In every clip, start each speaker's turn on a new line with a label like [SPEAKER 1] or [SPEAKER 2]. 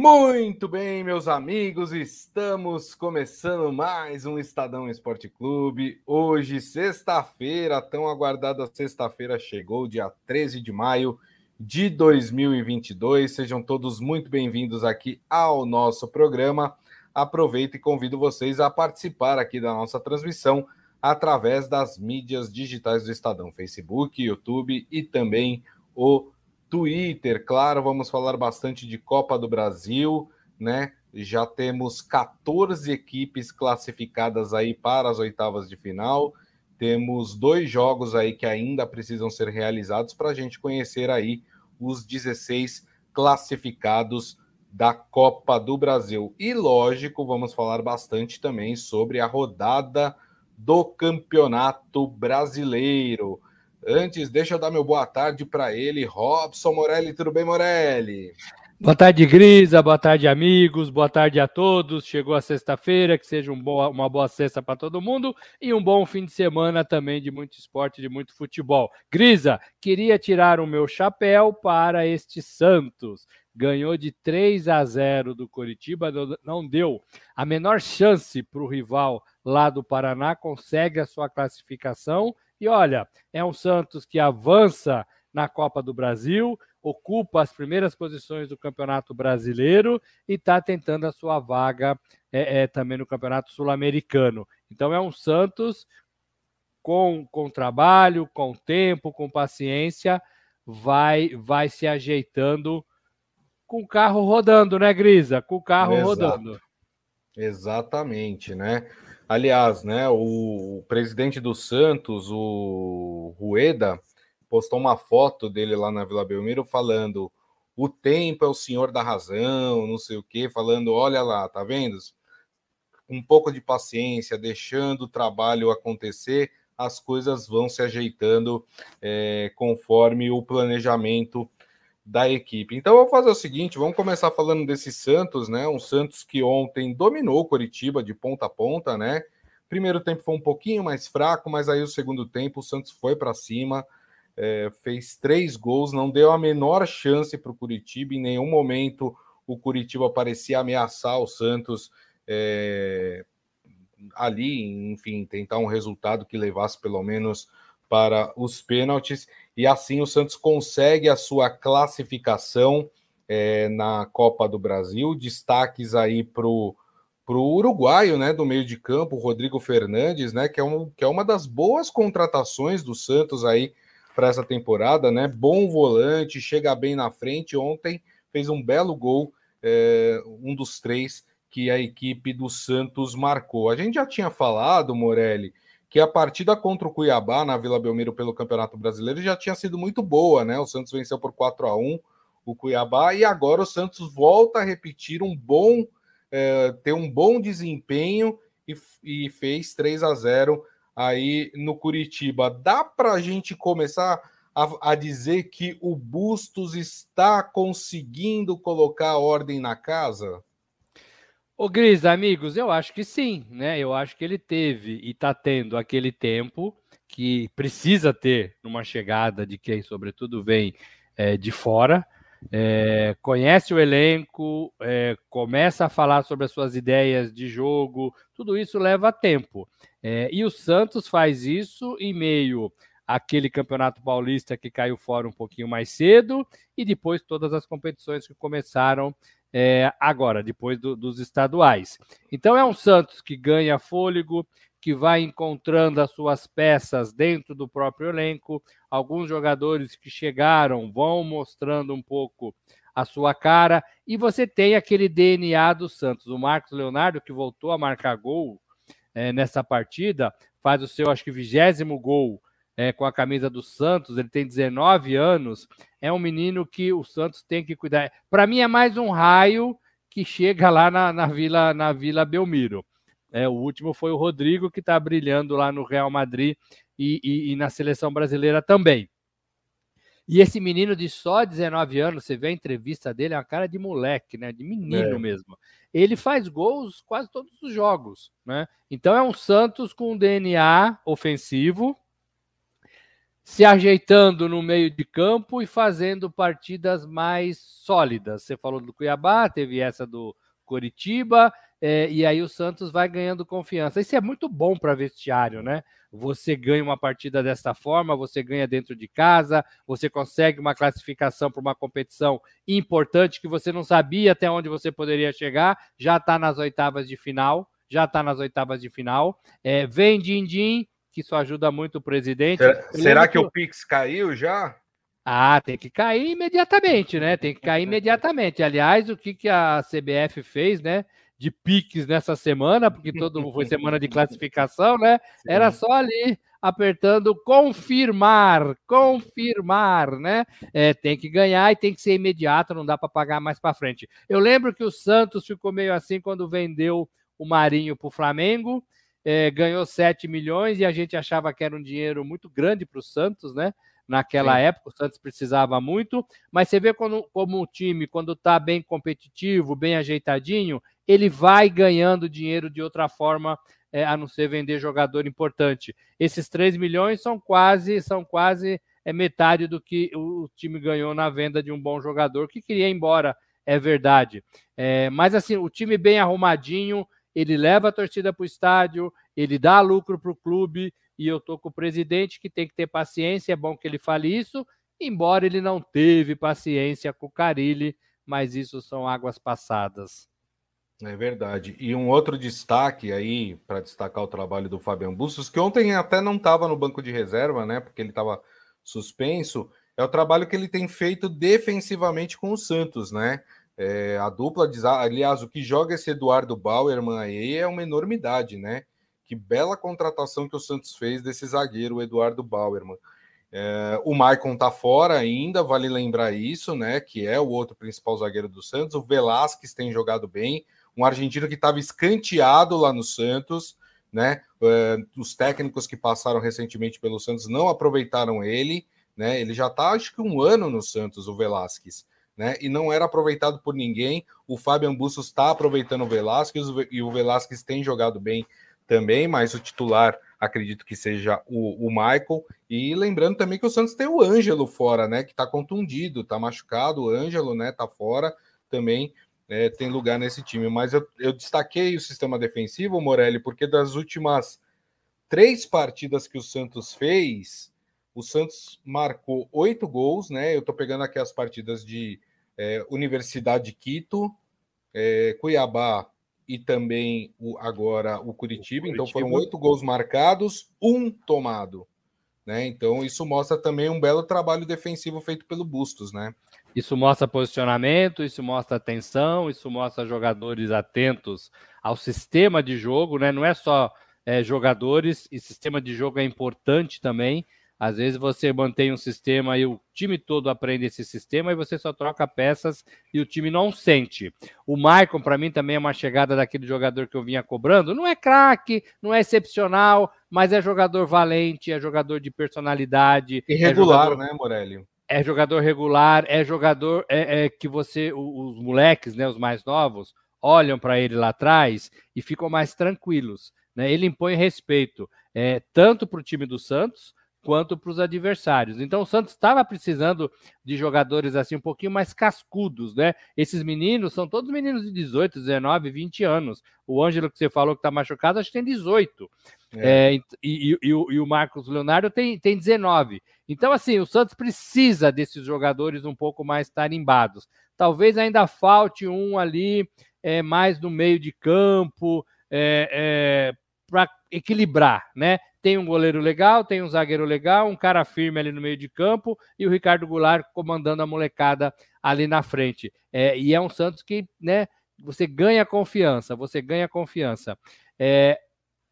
[SPEAKER 1] Muito bem, meus amigos, estamos começando mais um Estadão Esporte Clube. Hoje, sexta-feira, tão aguardada sexta-feira chegou, dia 13 de maio de 2022. Sejam todos muito bem-vindos aqui ao nosso programa. Aproveito e convido vocês a participar aqui da nossa transmissão através das mídias digitais do Estadão, Facebook, YouTube e também o Twitter, claro, vamos falar bastante de Copa do Brasil, né? Já temos 14 equipes classificadas aí para as oitavas de final. Temos dois jogos aí que ainda precisam ser realizados para a gente conhecer aí os 16 classificados da Copa do Brasil. E lógico, vamos falar bastante também sobre a rodada do Campeonato Brasileiro. Antes, deixa eu dar meu boa tarde para ele, Robson Morelli. Tudo bem, Morelli?
[SPEAKER 2] Boa tarde, Grisa. Boa tarde, amigos. Boa tarde a todos. Chegou a sexta-feira, que seja um boa, uma boa sexta para todo mundo e um bom fim de semana também de muito esporte, de muito futebol. Grisa, queria tirar o meu chapéu para este Santos. Ganhou de 3 a 0 do Coritiba, não deu a menor chance para o rival lá do Paraná, consegue a sua classificação e olha, é um Santos que avança na Copa do Brasil, ocupa as primeiras posições do Campeonato Brasileiro e está tentando a sua vaga é, é, também no Campeonato Sul-Americano. Então é um Santos com, com trabalho, com tempo, com paciência, vai, vai se ajeitando com o carro rodando, né, Grisa? Com o carro Exato. rodando.
[SPEAKER 1] Exatamente, né? Aliás, né, o, presidente do Santos, o Rueda, postou uma foto dele lá na Vila Belmiro falando: o tempo é o senhor da razão, não sei o quê, falando: olha lá, tá vendo? Um pouco de paciência, deixando o trabalho acontecer, as coisas vão se ajeitando é, conforme o planejamento da equipe. Então, vou fazer o seguinte: vamos começar falando desse Santos, né? Um Santos que ontem dominou Curitiba de ponta a ponta, né? Primeiro tempo foi um pouquinho mais fraco, mas aí o segundo tempo o Santos foi para cima, é, fez três gols, não deu a menor chance para o Curitiba. Em nenhum momento o Curitiba parecia ameaçar o Santos é, ali, enfim, tentar um resultado que levasse pelo menos para os pênaltis e assim o Santos consegue a sua classificação é, na Copa do Brasil. Destaques aí para o uruguaio, né, do meio de campo, Rodrigo Fernandes, né, que é, um, que é uma das boas contratações do Santos aí para essa temporada, né? Bom volante, chega bem na frente. Ontem fez um belo gol, é, um dos três que a equipe do Santos marcou. A gente já tinha falado, Morelli, que a partida contra o Cuiabá na Vila Belmiro pelo Campeonato Brasileiro já tinha sido muito boa, né? O Santos venceu por 4 a 1 o Cuiabá e agora o Santos volta a repetir um bom é, ter um bom desempenho e, e, fez 3 a 0 aí no Curitiba. Dá para a gente começar a, a dizer que o Bustos está conseguindo colocar ordem na casa?
[SPEAKER 2] Ô, Gris, amigos, eu acho que sim, né? Eu acho que ele teve e está tendo aquele tempo que precisa ter numa chegada de quem, sobretudo, vem é, de fora, é, conhece o elenco, é, começa a falar sobre as suas ideias de jogo, tudo isso leva tempo. É, e o Santos faz isso em meio àquele campeonato paulista que caiu fora um pouquinho mais cedo e depois todas as competições que começaram é, agora, depois do, dos estaduais. Então é um Santos que ganha fôlego, que vai encontrando as suas peças dentro do próprio elenco. Alguns jogadores que chegaram vão mostrando um pouco a sua cara. E você tem aquele DNA do Santos. O Marcos Leonardo, que voltou a marcar gol é, nessa partida, faz o seu, acho que, vigésimo gol é, com a camisa do Santos, ele tem 19 anos, é um menino que o Santos tem que cuidar. Para mim é mais um raio que chega lá na, na Vila na Vila Belmiro. É, o último foi o Rodrigo, que está brilhando lá no Real Madrid e, e, e, na seleção brasileira também. E esse menino de só 19 anos, você vê a entrevista dele, é uma cara de moleque, né? De menino é. mesmo. Ele faz gols quase todos os jogos, né? Então é um Santos com um DNA ofensivo, se ajeitando no meio de campo e fazendo partidas mais sólidas. Você falou do Cuiabá, teve essa do Coritiba, é, e aí o Santos vai ganhando confiança. Isso é muito bom para vestiário, né? Você ganha uma partida desta forma, você ganha dentro de casa, você consegue uma classificação para uma competição importante que você não sabia até onde você poderia chegar, já está nas oitavas de final, já está nas oitavas de final. É, vem din-din, que isso ajuda muito o presidente.
[SPEAKER 1] Será, será que, o Pix caiu já?
[SPEAKER 2] Ah, tem que cair imediatamente, né? Tem que cair imediatamente. Aliás, o que, que a CBF fez, né? de piques nessa semana, porque todo foi semana de classificação, né? Sim. Era só ali apertando confirmar, confirmar, né? É, tem que ganhar e tem que ser imediato, não dá para pagar mais para frente. Eu lembro que o Santos ficou meio assim quando vendeu o Marinho para o Flamengo, é, ganhou 7 milhões e a gente achava que era um dinheiro muito grande para o Santos, né? naquela Sim. época, o Santos precisava muito, mas você vê quando, como o time, quando está bem competitivo, bem ajeitadinho, ele vai ganhando dinheiro de outra forma, é, a não ser vender jogador importante. Esses 3 milhões são quase, são quase é, metade do que o time ganhou na venda de um bom jogador que queria ir embora, é verdade. É, mas assim, o time bem arrumadinho, ele leva a torcida para o estádio, ele dá lucro para o clube, e eu estou com o presidente que tem que ter paciência, é bom que ele fale isso, embora ele não teve paciência com o Carilli, mas isso são águas passadas.
[SPEAKER 1] É verdade. E um outro destaque aí, para destacar o trabalho do Fabian Bustos, que ontem até não estava no banco de reserva, né? Porque ele estava suspenso, é o trabalho que ele tem feito defensivamente com o Santos, né? É, a dupla, aliás, o que joga esse Eduardo Bauerman aí é uma enormidade, né? Que bela contratação que o Santos fez desse zagueiro, o Eduardo Bauerman. É, o Maicon tá fora ainda, vale lembrar isso, né? Que é o outro principal zagueiro do Santos. O Velasquez tem jogado bem, um argentino que estava escanteado lá no Santos, né? É, os técnicos que passaram recentemente pelo Santos não aproveitaram ele, né? Ele já está, acho que um ano no Santos, o Velasquez. Né, e não era aproveitado por ninguém. O Fabian Bustos está aproveitando o Velasquez e o Velasquez tem jogado bem também, mas o titular acredito que seja o, o Michael. E lembrando também que o Santos tem o Ângelo fora, né? Que está contundido, está machucado. O Ângelo, né? Tá fora também. É, tem lugar nesse time, mas eu, eu destaquei o sistema defensivo, Morelli, porque das últimas três partidas que o Santos fez, o Santos marcou oito gols, né? Eu tô pegando aqui as partidas de é, Universidade de Quito, é, Cuiabá, e também o, agora o Curitiba. o Curitiba. Então foram oito gols marcados, um tomado. Né? Então isso mostra também um belo trabalho defensivo feito pelo Bustos, né?
[SPEAKER 2] Isso mostra posicionamento, isso mostra atenção, isso mostra jogadores atentos ao sistema de jogo, né? Não é só é, jogadores, e sistema de jogo é importante também. Às vezes você mantém um sistema e o time todo aprende esse sistema e você só troca peças e o time não sente. O Maicon, para mim, também é uma chegada daquele jogador que eu vinha cobrando. Não é craque, não é excepcional, mas é jogador valente, é jogador de personalidade.
[SPEAKER 1] Irregular,
[SPEAKER 2] é
[SPEAKER 1] jogador... né, Morelli?
[SPEAKER 2] É jogador regular, é jogador é, é que você, os moleques, né, os mais novos, olham para ele lá atrás e ficam mais tranquilos. Né? Ele impõe respeito, é, tanto para o time do Santos quanto para os adversários. Então o Santos estava precisando de jogadores assim um pouquinho mais cascudos, né? Esses meninos são todos meninos de 18, 19, 20 anos. O Ângelo que você falou que está machucado, acho que tem 18. É. É, e, e, e, o, e, o, Marcos Leonardo tem, tem 19. Então, assim, o Santos precisa desses jogadores um pouco mais tarimbados. Talvez ainda falte um ali é, mais no meio de campo, é, é, para equilibrar, né? Tem um goleiro legal, tem um zagueiro legal, um cara firme ali no meio de campo e o Ricardo Goulart comandando a molecada ali na frente. É, e é um Santos que, né, você ganha confiança, você ganha confiança. É,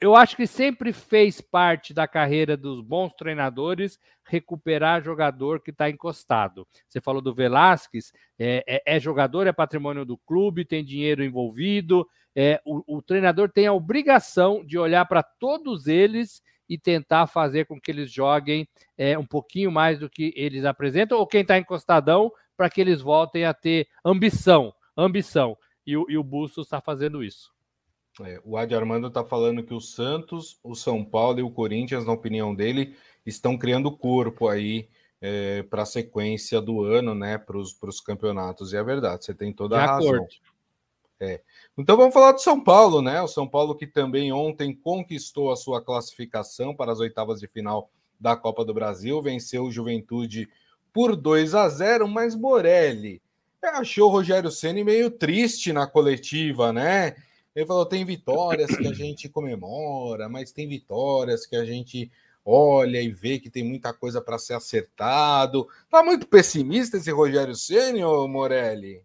[SPEAKER 2] eu acho que sempre fez parte da carreira dos bons treinadores recuperar jogador que está encostado. Você falou do Velasquez, é, é, é, jogador, é patrimônio do clube, tem dinheiro envolvido. É, o, o treinador tem a obrigação de olhar para todos eles e tentar fazer com que eles joguem é, um pouquinho mais do que eles apresentam, ou quem está encostadão, para que eles voltem a ter ambição. Ambição. E o, e o Bustos está fazendo isso.
[SPEAKER 1] É, o Adi Armando está falando que o Santos, o São Paulo e o Corinthians, na opinião dele, estão criando corpo aí é, para a sequência do ano, né? Para os campeonatos. E é verdade, você tem toda a razão. É. Então vamos falar do São Paulo, né? O São Paulo que também ontem conquistou a sua classificação para as oitavas de final da Copa do Brasil, venceu o Juventude por 2 a 0, mas Morelli achou o Rogério Ceni meio triste na coletiva, né? Ele falou: tem vitórias que a gente comemora, mas tem vitórias que a gente olha e vê que tem muita coisa para ser acertado. Tá muito pessimista esse Rogério Ceni, Morelli?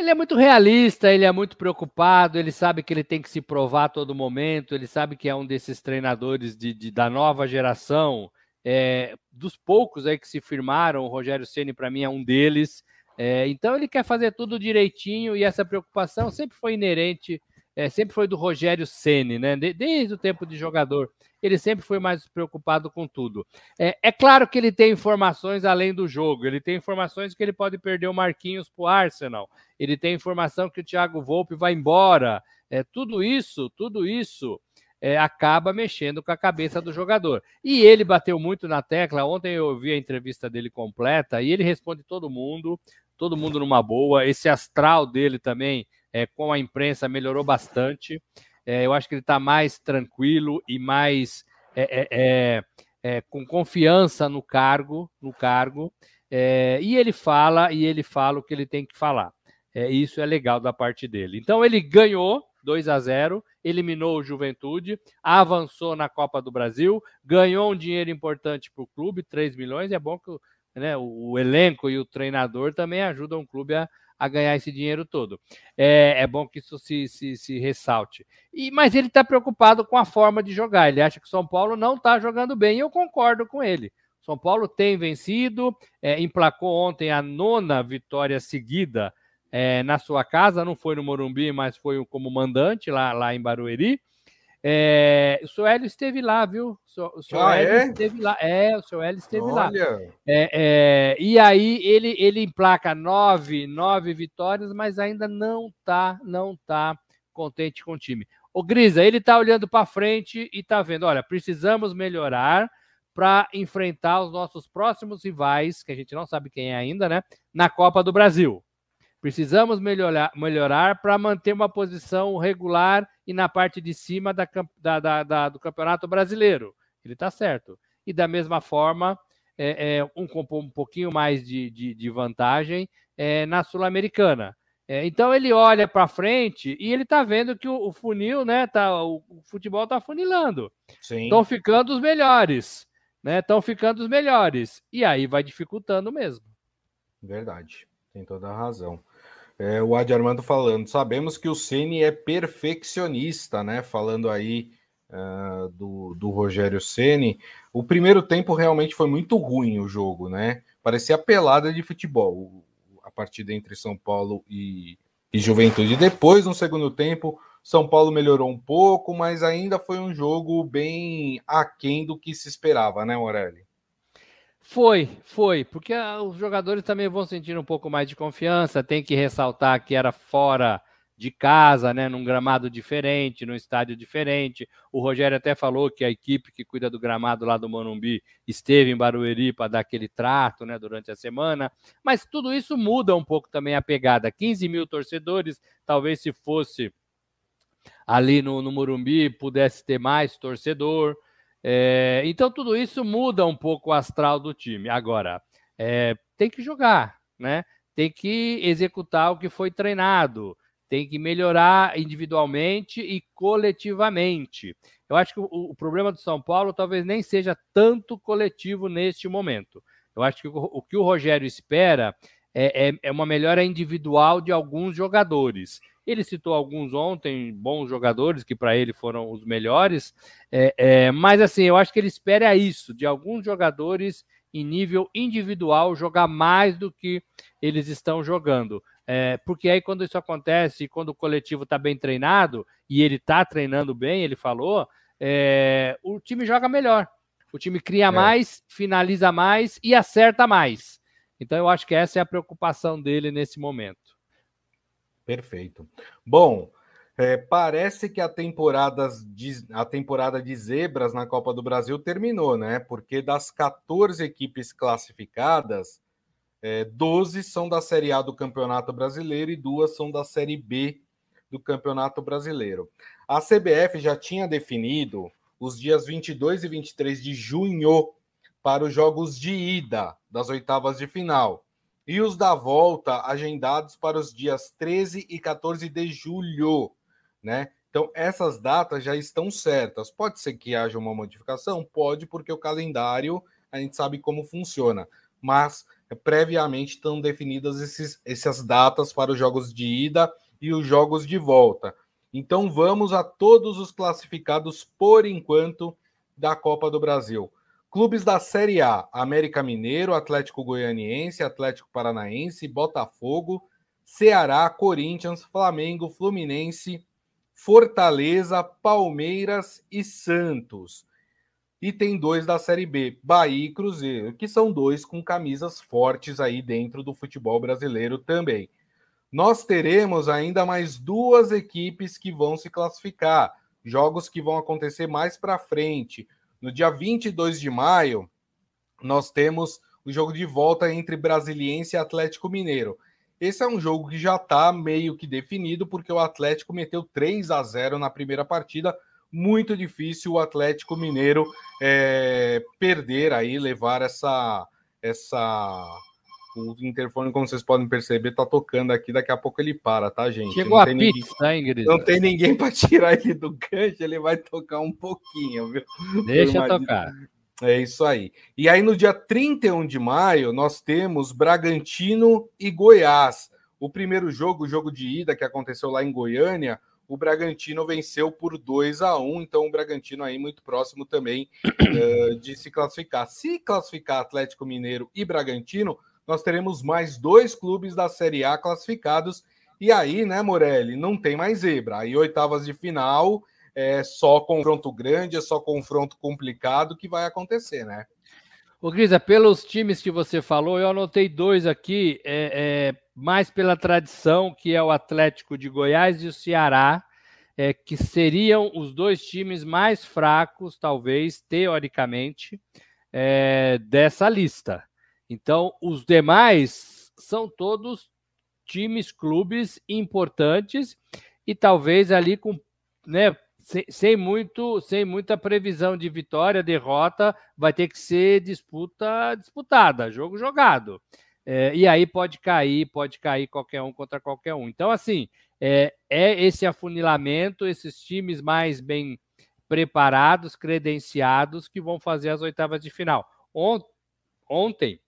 [SPEAKER 2] Ele é muito realista, ele é muito preocupado, ele sabe que ele tem que se provar a todo momento, ele sabe que é um desses treinadores de, de da nova geração, é, dos poucos aí que se firmaram, o Rogério Ceni para mim é um deles. É, então ele quer fazer tudo direitinho e essa preocupação sempre foi inerente, é, sempre foi do Rogério Ceni, né? De, desde o tempo de jogador, ele sempre foi mais preocupado com tudo. É, é, claro que ele tem informações além do jogo, ele tem informações que ele pode perder o Marquinhos para o Arsenal, ele tem informação que o Thiago Volpe vai embora. É, tudo isso, tudo isso é, acaba mexendo com a cabeça do jogador. E ele bateu muito na tecla. Ontem eu vi a entrevista dele completa e ele responde todo mundo, todo mundo numa boa. Esse astral dele também é, com a imprensa melhorou bastante. É, eu acho que ele está mais tranquilo e mais é, é, é, é, com confiança no cargo, no cargo. e ele fala e ele fala o que ele tem que falar. isso é legal da parte dele. Então ele ganhou 2 a 0 eliminou o Juventude, avançou na Copa do Brasil, ganhou um dinheiro importante para o clube, 3 milhões. É bom que né, o, o, elenco e o treinador também ajudam o clube a, a ganhar esse dinheiro todo. É, é bom que isso se, se, se ressalte. E, mas ele está preocupado com a forma de jogar. Ele acha que o São Paulo não está jogando bem, e eu concordo com ele. São Paulo tem vencido, é, emplacou ontem a nona vitória seguida é, na sua casa, não foi no Morumbi, mas foi como mandante lá, lá em Barueri. É, o seu Hélio esteve lá, viu? O seu ah, Hélio é? esteve lá. É, o seu Hélio esteve Olha. lá. É, é, e aí ele, ele emplaca nove, nove vitórias, mas ainda não tá, não tá contente com o time. O Grisa, ele tá olhando para frente e tá vendo, olha, precisamos melhorar para enfrentar os nossos próximos rivais, que a gente não sabe quem é ainda, né? Na Copa do Brasil. Precisamos melhorar, melhorar para manter uma posição regular e na parte de cima da, da, da, do Campeonato Brasileiro. Ele está certo. E da mesma forma, é, é, um, um pouquinho mais de, de, de vantagem é, na Sul-Americana. É, então ele olha para frente e ele está vendo que o, o, funil, né? Tá, o, o futebol está funilando. Estão ficando os melhores. Estão né, ficando os melhores. E aí vai dificultando mesmo.
[SPEAKER 1] Verdade, tem toda a razão. É, o Adi Armando falando, sabemos que o Ceni é perfeccionista, né? Falando aí uh, do, do Rogério Ceni. O primeiro tempo realmente foi muito ruim o jogo, né? Parecia pelada de futebol, a partida entre São Paulo e, e Juventude. Depois, no segundo tempo, São Paulo melhorou um pouco, mas ainda foi um jogo bem aquém do que se esperava, né, Morelli?
[SPEAKER 2] Foi, foi, porque os jogadores também vão sentir um pouco mais de confiança. Tem que ressaltar que era fora de casa, né, num gramado diferente, num estádio diferente. O Rogério até falou que a equipe que cuida do gramado lá do Morumbi esteve em Barueri para dar aquele trato, né, durante a semana. Mas tudo isso muda um pouco também a pegada. 15 mil torcedores, talvez se fosse ali no, no Morumbi pudesse ter mais torcedor. É, então tudo isso muda um pouco o astral do time. Agora, é, tem que jogar, né? Tem que executar o que foi treinado, tem que melhorar individualmente e coletivamente. Eu acho que o, o problema do São Paulo talvez nem seja tanto coletivo neste momento. Eu acho que o, o que o Rogério espera é, é, é uma melhora individual de alguns jogadores. Ele citou alguns ontem, bons jogadores, que para ele foram os melhores. É, é, mas assim, eu acho que ele espera isso, de alguns jogadores em nível individual jogar mais do que eles estão jogando. É, porque aí, quando isso acontece, quando o coletivo está bem treinado, e ele está treinando bem, ele falou, é, o time joga melhor. O time cria é. mais, finaliza mais e acerta mais. Então, eu acho que essa é a preocupação dele nesse momento.
[SPEAKER 1] Perfeito. Bom, É, parece que a temporada, de, a temporada de zebras na Copa do Brasil terminou, né? Porque das 14 equipes classificadas, é, 12 são da Série A do Campeonato Brasileiro e duas são da Série B do Campeonato Brasileiro. A CBF já tinha definido os dias 22 e 23 de junho para os jogos de ida das oitavas de final e os da volta agendados para os dias 13 e 14 de julho, né? Então, essas datas já estão certas. Pode ser que haja uma modificação? Pode, porque o calendário a gente sabe como funciona. Mas previamente estão definidas esses, essas datas para os jogos de ida e os jogos de volta. Então vamos a todos os classificados por enquanto da Copa do Brasil. Clubes da Série A: América Mineiro, Atlético Goianiense, Atlético Paranaense, Botafogo, Ceará, Corinthians, Flamengo, Fluminense, Fortaleza, Palmeiras e Santos. E tem dois da Série B, Bahia e Cruzeiro, que são dois com camisas fortes aí dentro do futebol brasileiro também. Nós teremos ainda mais duas equipes que vão se classificar, jogos que vão acontecer mais para frente. No dia 22 de maio, nós temos o jogo de volta entre Brasiliense e Atlético Mineiro. Esse é um jogo que já está meio que definido, porque o Atlético meteu 3 a 0 na primeira partida, muito difícil o Atlético Mineiro é, perder aí, levar essa essa o interfone, como vocês podem perceber, tá tocando aqui, daqui a pouco ele para, tá, gente?
[SPEAKER 2] Chegou não a pizza,
[SPEAKER 1] ninguém, Não tem ninguém para tirar ele do gancho, ele vai tocar um pouquinho, viu?
[SPEAKER 2] Deixa tocar.
[SPEAKER 1] É isso aí. E aí, no dia 31 de maio, nós temos Bragantino e Goiás. O primeiro jogo, o jogo de ida que aconteceu lá em Goiânia, o Bragantino venceu por 2 a 1 então o Bragantino aí muito próximo também uh, de se classificar. Se classificar Atlético Mineiro e Bragantino, nós teremos mais dois clubes da Série A classificados. E aí, né, Morelli, não tem mais zebra. Aí, oitavas de final, é só confronto grande, é só confronto complicado que vai acontecer, né?
[SPEAKER 2] Ô, Grisa, pelos times que você falou, eu anotei dois aqui. É, é mais pela tradição, que é o Atlético de Goiás e o Ceará, é, que seriam os dois times mais fracos, talvez, teoricamente, é, dessa lista. Então, os demais são todos times, clubes importantes e talvez ali com, né, sem, sem, muito, sem muita previsão de vitória, derrota, vai ter que ser disputa disputada, jogo jogado. É, e aí pode cair, pode cair qualquer um contra qualquer um. Então, assim, é, é esse afunilamento, esses times mais bem preparados, credenciados, que vão fazer as oitavas de final. Ontem,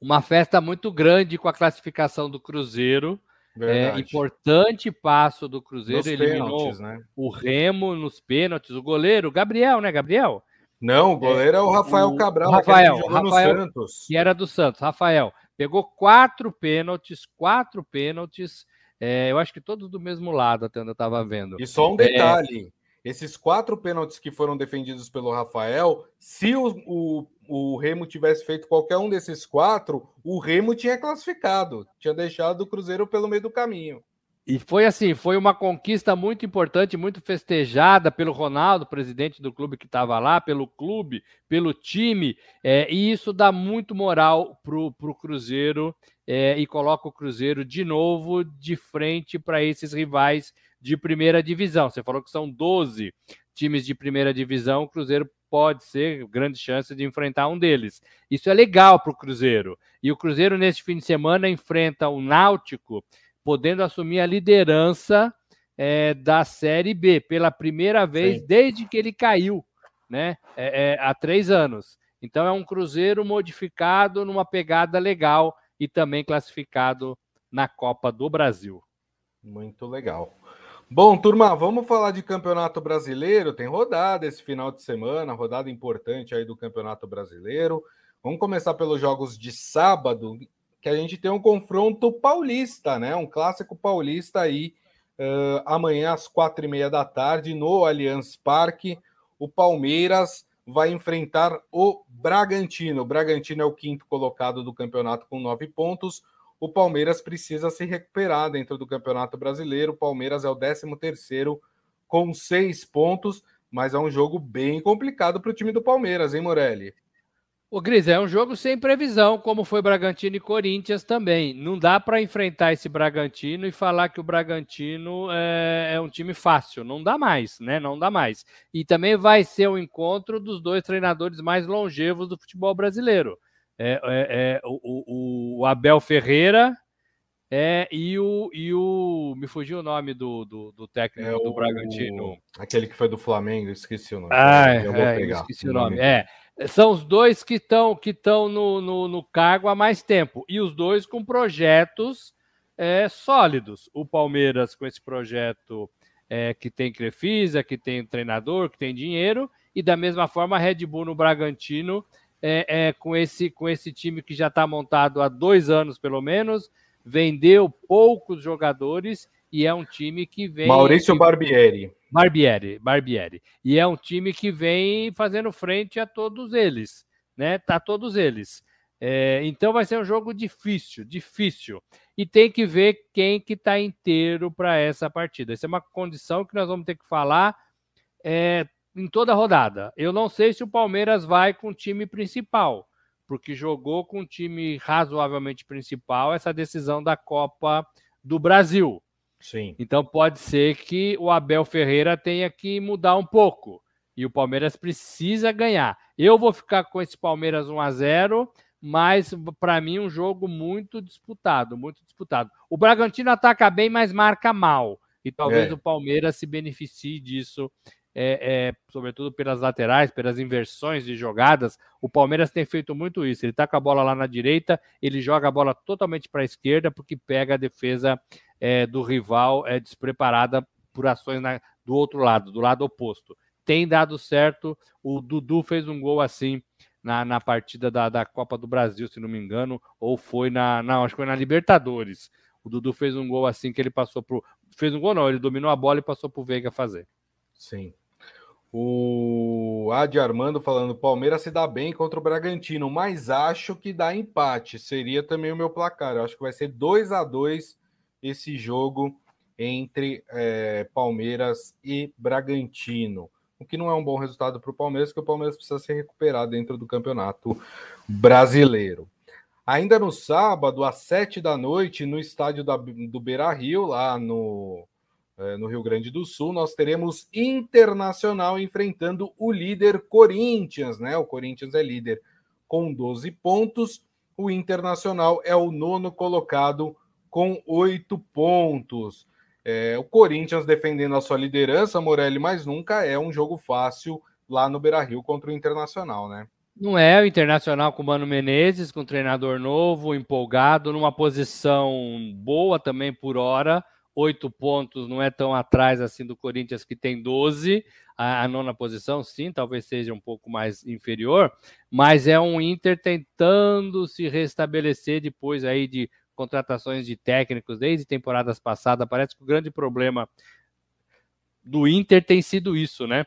[SPEAKER 2] uma festa muito grande com a classificação do Cruzeiro. É, importante passo do Cruzeiro, nos eliminou pênaltis, né? o Remo nos pênaltis, o goleiro, Gabriel, né, Gabriel?
[SPEAKER 1] Não, o goleiro é, é o Rafael o, Cabral,
[SPEAKER 2] Rafael, que, Rafael Santos. que era do Santos. Rafael pegou quatro pênaltis, quatro pênaltis. É, eu acho que todos do mesmo lado, até onde eu estava vendo.
[SPEAKER 1] E só um detalhe: é... esses quatro pênaltis que foram defendidos pelo Rafael, se o, o, o Remo tivesse feito qualquer um desses quatro, o Remo tinha classificado, tinha deixado o Cruzeiro pelo meio do caminho.
[SPEAKER 2] E foi assim, foi uma conquista muito importante, muito festejada pelo Ronaldo, presidente do clube que estava lá, pelo clube, pelo time, é, e isso dá muito moral para o Cruzeiro é, e coloca o Cruzeiro de novo de frente para esses rivais de primeira divisão. Você falou que são 12 times de primeira divisão, o Cruzeiro pode ser grande chance de enfrentar um deles. Isso é legal para o Cruzeiro. E o Cruzeiro, nesse fim de semana, enfrenta o Náutico podendo assumir a liderança é, da Série B pela primeira vez Sim. desde que ele caiu, né? É, é, há três anos. Então é um Cruzeiro modificado numa pegada legal e também classificado na Copa do Brasil.
[SPEAKER 1] Muito legal. Bom, turma, vamos falar de Campeonato Brasileiro. Tem rodada esse final de semana, rodada importante aí do Campeonato Brasileiro. Vamos começar pelos jogos de sábado que a gente tem um confronto paulista, né? Um clássico paulista aí uh, amanhã às quatro e meia da tarde no Allianz Parque. O Palmeiras vai enfrentar o Bragantino. O Bragantino é o quinto colocado do campeonato com nove pontos. O Palmeiras precisa se recuperar dentro do Campeonato Brasileiro. O Palmeiras é o 13 terceiro com seis pontos, mas é um jogo bem complicado para o time do Palmeiras, hein, Morelli?
[SPEAKER 2] O Gris, é um jogo sem previsão, como foi Bragantino e Corinthians também. Não dá para enfrentar esse Bragantino e falar que o Bragantino é, é, um time fácil. Não dá mais, né? Não dá mais. E também vai ser o um encontro dos dois treinadores mais longevos do futebol brasileiro. É, é, é o, o, Abel Ferreira é, e, o, e o. Me fugiu o nome do, do, do técnico é do Bragantino.
[SPEAKER 1] Aquele que foi do Flamengo, esqueci o nome.
[SPEAKER 2] Ah, eu vou é, pegar. Esqueci o nome. É. São os dois que estão que no, no, no, cargo há mais tempo. E os dois com projetos é, sólidos. O Palmeiras com esse projeto é, que tem Crefisa, que tem treinador, que tem dinheiro. E da mesma forma a Red Bull no Bragantino é, é, com, esse, com esse time que já está montado há dois anos, pelo menos, vendeu poucos jogadores e é um time que vem.
[SPEAKER 1] Maurício Barbieri.
[SPEAKER 2] Barbieri, Barbieri. E é um time que vem fazendo frente a todos eles, né? Tá todos eles. É, então vai ser um jogo difícil, difícil. E tem que ver quem que está inteiro para essa partida. Essa é uma condição que nós vamos ter que falar é, em toda a rodada. Eu não sei se o Palmeiras vai com o time principal, porque jogou com o time razoavelmente principal essa decisão da Copa do Brasil.
[SPEAKER 1] Sim.
[SPEAKER 2] Então pode ser que o Abel Ferreira tenha que mudar um pouco. E o Palmeiras precisa ganhar. Eu vou ficar com esse Palmeiras 1 a 0 mas para mim um jogo muito disputado, muito disputado. O Bragantino ataca bem, mas marca mal. E talvez é. o Palmeiras se beneficie disso é, é, sobretudo pelas laterais, pelas inversões de jogadas. O Palmeiras tem feito muito isso. Ele está com a bola lá na direita, ele joga a bola totalmente para a esquerda, porque pega a defesa é, do rival é, despreparada por ações na, do outro lado, do lado oposto. Tem dado certo. O Dudu fez um gol assim na, na partida da, da Copa do Brasil, se não me engano, ou foi na. Não, acho que foi na Libertadores. O Dudu fez um gol assim que ele passou pro. Fez um gol, não, ele dominou a bola e passou para o Veiga fazer.
[SPEAKER 1] Sim. O Adi Armando falando: Palmeiras se dá bem contra o Bragantino, mas acho que dá empate. Seria também o meu placar. Eu acho que vai ser 2 a 2 esse jogo entre é, Palmeiras e Bragantino. O que não é um bom resultado para o Palmeiras, porque o Palmeiras precisa se recuperar dentro do campeonato brasileiro. Ainda no sábado, às sete da noite, no estádio da, do Beira Rio, lá no no Rio Grande do Sul, nós teremos Internacional enfrentando o líder Corinthians, né? O Corinthians é líder com 12 pontos, o Internacional é o nono colocado com oito pontos. É, o Corinthians defendendo a sua liderança, Morelli, mas nunca é um jogo fácil lá no Beira Rio contra o Internacional, né?
[SPEAKER 2] Não é o Internacional com o Mano Menezes, com um treinador novo, empolgado, numa posição boa também por hora oito pontos, não é tão atrás assim do Corinthians, que tem 12. A, a, nona posição, sim, talvez seja um pouco mais inferior, mas é um Inter tentando se restabelecer depois aí de contratações de técnicos desde temporadas passadas. Parece que o grande problema do Inter tem sido isso, né?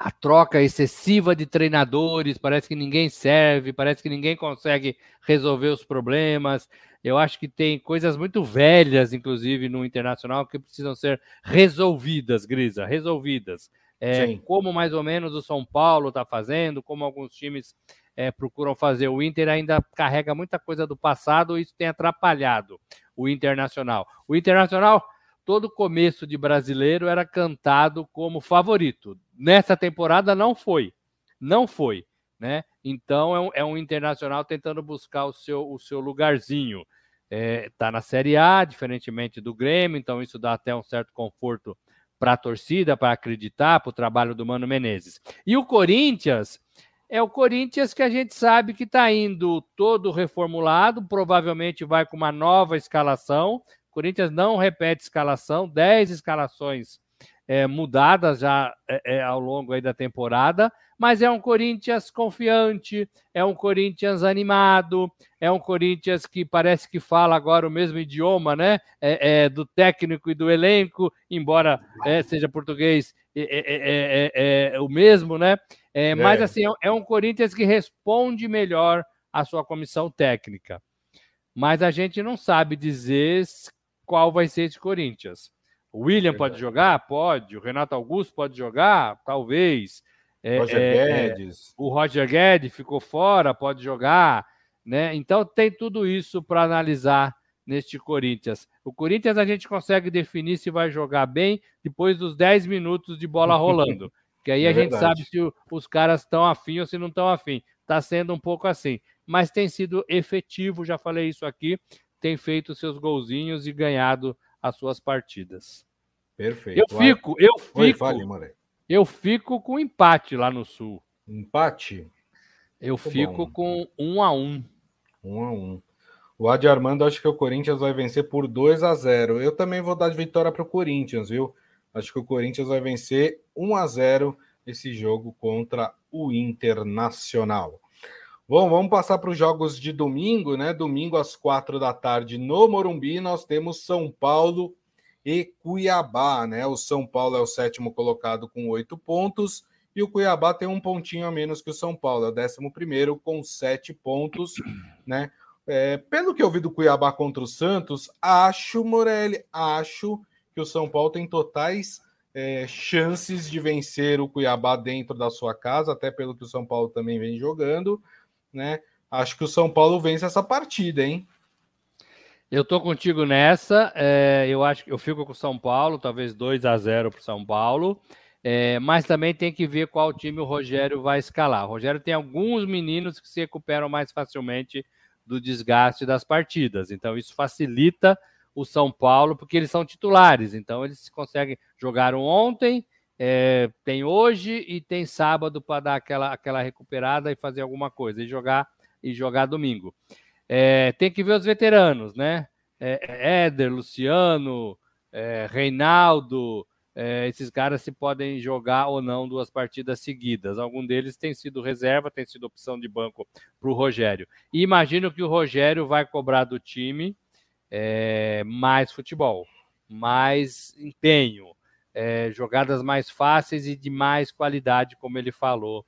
[SPEAKER 2] a troca excessiva de treinadores, parece que ninguém serve, parece que ninguém consegue resolver os problemas. Eu acho que tem coisas muito velhas, inclusive, no internacional, que precisam ser resolvidas, Grisa, resolvidas. É, como mais ou menos o São Paulo está fazendo, como alguns times é, procuram fazer. O Inter ainda carrega muita coisa do passado e isso tem atrapalhado o Internacional. O Internacional todo começo de brasileiro era cantado como favorito. Nessa temporada não foi. Não foi. Né? Então é um, é um internacional tentando buscar o seu, o seu lugarzinho. Está é, tá na Série A, diferentemente do Grêmio, então isso dá até um certo conforto para a torcida, para acreditar, para o trabalho do Mano Menezes. E o Corinthians é o Corinthians que a gente sabe que está indo todo reformulado, provavelmente vai com uma nova escalação, Corinthians não repete escalação, 10 escalações é, mudadas já é, é, ao longo da temporada, mas é um Corinthians confiante, é um Corinthians animado, é um Corinthians que parece que fala agora o mesmo idioma, né? É, é do técnico e do elenco, embora é, seja português, é, o mesmo, né? Mas assim, é um Corinthians que responde melhor à sua comissão técnica. mas a gente não sabe dizer qual vai ser esse Corinthians. O William pode jogar? Pode. O Renato Augusto pode jogar? Talvez.
[SPEAKER 1] É, Roger é, Guedes.
[SPEAKER 2] É, o Roger Guedes ficou fora, pode jogar. Né? Então tem tudo isso para analisar neste Corinthians. O Corinthians a gente consegue definir se vai jogar bem depois dos 10 minutos de bola rolando. que aí é a gente sabe se os caras estão afim ou se não estão afim. Está sendo um pouco assim. Mas tem sido efetivo, já falei isso aqui, tem feito seus golzinhos e ganhado as suas partidas.
[SPEAKER 1] Perfeito.
[SPEAKER 2] Eu fico, eu fico. Oi, fale, eu fico com empate lá no Sul.
[SPEAKER 1] Empate?
[SPEAKER 2] Eu Muito fico bom. com um a um.
[SPEAKER 1] Um a um. O Adi Armando acho que o Corinthians vai vencer por 2 a 0. Eu também vou dar de vitória para o Corinthians, viu? Acho que o Corinthians vai vencer 1 a 0 esse jogo contra o Internacional. Bom, vamos passar para os jogos de domingo, né? Domingo às quatro da tarde no Morumbi, nós temos São Paulo e Cuiabá, né? O São Paulo é o sétimo colocado com oito pontos e o Cuiabá tem um pontinho a menos que o São Paulo, é o décimo primeiro com sete pontos, né? É, pelo que eu vi do Cuiabá contra o Santos, acho, Morelli, acho que o São Paulo tem totais é, chances de vencer o Cuiabá dentro da sua casa, até pelo que o São Paulo também vem jogando, né? Acho que o São Paulo vence essa partida, hein?
[SPEAKER 2] Eu tô contigo nessa. É, eu acho que eu fico com o São Paulo, talvez 2 a 0 para o São Paulo. É, mas também tem que ver qual time o Rogério vai escalar. O Rogério tem alguns meninos que se recuperam mais facilmente do desgaste das partidas. Então, isso facilita o São Paulo, porque eles são titulares. Então, eles conseguem. Jogaram ontem, é, tem hoje e tem sábado para dar aquela, aquela recuperada e fazer alguma coisa, e jogar, e jogar domingo. É, tem que ver os veteranos, né? É, Éder, Luciano, é, Reinaldo, é, esses caras se podem jogar ou não duas partidas seguidas. Algum deles tem sido reserva, tem sido opção de banco para o Rogério. E imagino que o Rogério vai cobrar do time mais futebol, mais empenho, é, jogadas mais fáceis e de mais qualidade, como ele falou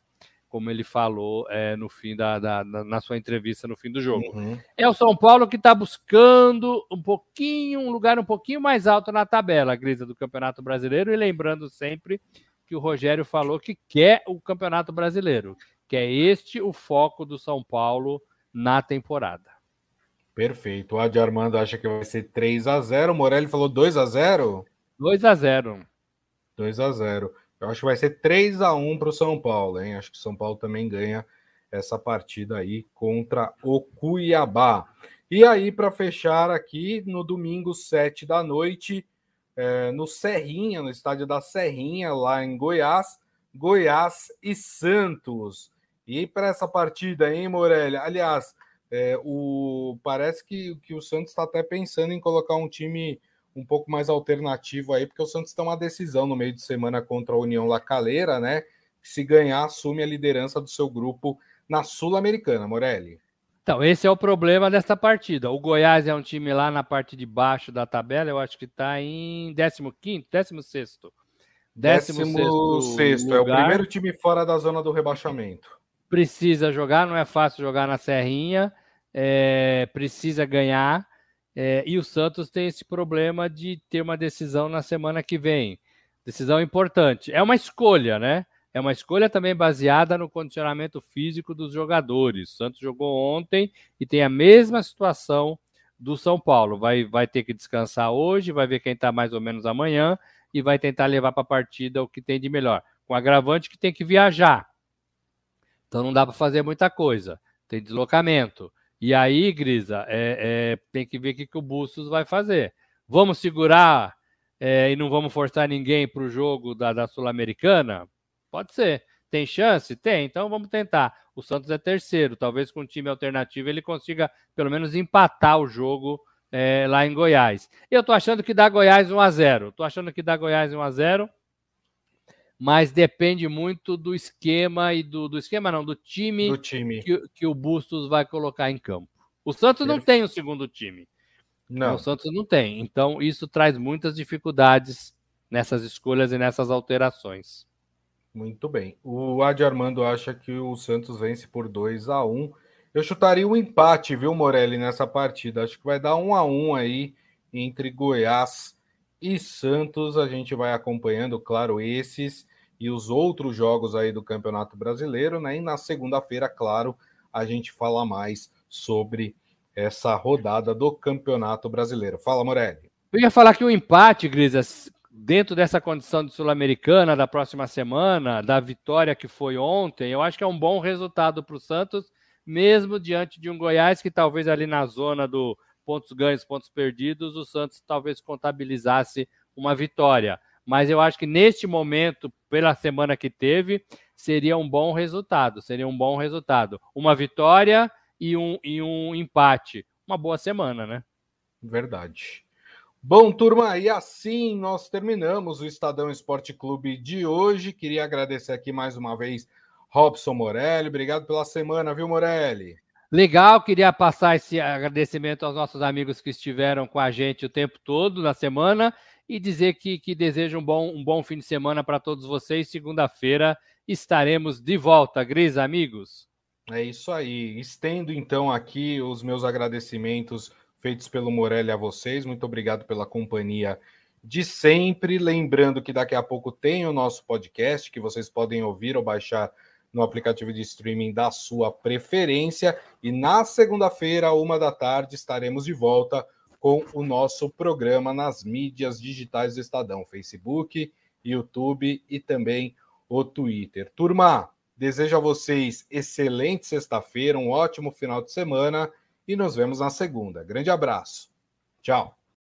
[SPEAKER 2] como ele falou é, no fim da, da, na sua entrevista no fim do jogo. Uhum. É o São Paulo que está buscando um pouquinho, um lugar um pouquinho mais alto na tabela, Grisa, do Campeonato Brasileiro, e lembrando sempre que o Rogério falou que quer o Campeonato Brasileiro, que é este o foco do São Paulo na temporada.
[SPEAKER 1] Perfeito. O Adi Armando acha que vai ser 3 a 0 O Morelli falou 2 a 0
[SPEAKER 2] 2 a 0
[SPEAKER 1] 2 a 0 eu acho que vai ser 3 a 1 para o São Paulo, hein? Acho que o São Paulo também ganha essa partida aí contra o Cuiabá. E aí, para fechar aqui, no domingo, 7 da noite, é, no Serrinha, no estádio da Serrinha, lá em Goiás, Goiás e Santos. E para essa partida, hein, Morelli? Aliás, é, o, parece que, que o Santos está até pensando em colocar um time um pouco mais alternativo aí, porque o Santos tem uma decisão no meio de semana contra a União Lacaleira, né? Que se ganhar, assume a liderança do seu grupo na Sul-Americana, Morelli.
[SPEAKER 2] Então, esse é o problema dessa partida. O Goiás é um time lá na parte de baixo da tabela, eu acho que está em 15, 16.
[SPEAKER 1] 16 é o primeiro time fora da zona do rebaixamento.
[SPEAKER 2] Precisa jogar, não é fácil jogar na Serrinha, é, precisa ganhar. É, e o Santos tem esse problema de ter uma decisão na semana que vem. Decisão importante. É uma escolha, né? É uma escolha também baseada no condicionamento físico dos jogadores. O Santos jogou ontem e tem a mesma situação do São Paulo. Vai, vai ter que descansar hoje, vai ver quem está mais ou menos amanhã e vai tentar levar para a partida o que tem de melhor. Com agravante que tem que viajar. Então não dá para fazer muita coisa. Tem deslocamento. E aí, Grisa, é, é, tem que ver o que, que o Bustos vai fazer. Vamos segurar é, e não vamos forçar ninguém para o jogo da, da Sul-Americana? Pode ser. Tem chance? Tem. Então vamos tentar. O Santos é terceiro. Talvez com um time alternativo ele consiga pelo menos empatar o jogo é, lá em Goiás. Eu tô achando que dá Goiás 1 a 0. Tô achando que dá Goiás 1 a 0 mas depende muito do esquema e do, do esquema não, do time,
[SPEAKER 1] do time.
[SPEAKER 2] Que, que, o Bustos vai colocar em campo. O Santos não tem o um segundo time.
[SPEAKER 1] Não.
[SPEAKER 2] O Santos não tem. Então, isso traz muitas dificuldades nessas escolhas e nessas alterações.
[SPEAKER 1] Muito bem. O Adi Armando acha que o Santos vence por 2 a 1 Eu chutaria um empate, viu, Morelli, nessa partida. Acho que vai dar um a um aí entre Goiás e Santos. A gente vai acompanhando, claro, esses e os outros jogos aí do Campeonato Brasileiro, né? E na segunda-feira, claro, a gente fala mais sobre essa rodada do Campeonato Brasileiro. Fala, Morelli.
[SPEAKER 2] Eu ia falar que o empate, Grisas, dentro dessa condição de Sul-Americana da próxima semana, da vitória que foi ontem, eu acho que é um bom resultado para o Santos, mesmo diante de um Goiás que talvez ali na zona do pontos ganhos, pontos perdidos, o Santos talvez contabilizasse uma vitória. Mas eu acho que neste momento, pela semana que teve, seria um bom resultado. Seria um bom resultado. Uma vitória e um, e um empate. Uma boa semana, né?
[SPEAKER 1] Verdade. Bom, turma, e assim nós terminamos o Estadão Esporte Clube de hoje. Queria agradecer aqui mais uma vez Robson Morelli. Obrigado pela semana, viu, Morelli?
[SPEAKER 2] Legal, queria passar esse agradecimento aos nossos amigos que estiveram com a gente o tempo todo na semana e dizer que, que desejo um bom, um bom fim de semana para todos vocês. Segunda-feira estaremos de volta, Gris, amigos.
[SPEAKER 1] É isso aí. Estendo então aqui os meus agradecimentos feitos pelo Morelli a vocês. Muito obrigado pela companhia de sempre. Lembrando que daqui a pouco tem o nosso podcast que vocês podem ouvir ou baixar no aplicativo de streaming da sua preferência. E na segunda-feira, uma da tarde, estaremos de volta com o nosso programa nas mídias digitais do Estadão, Facebook, YouTube e também o Twitter. Turma, desejo a vocês excelente sexta-feira, um ótimo final de semana e nos vemos na segunda. Grande abraço. Tchau.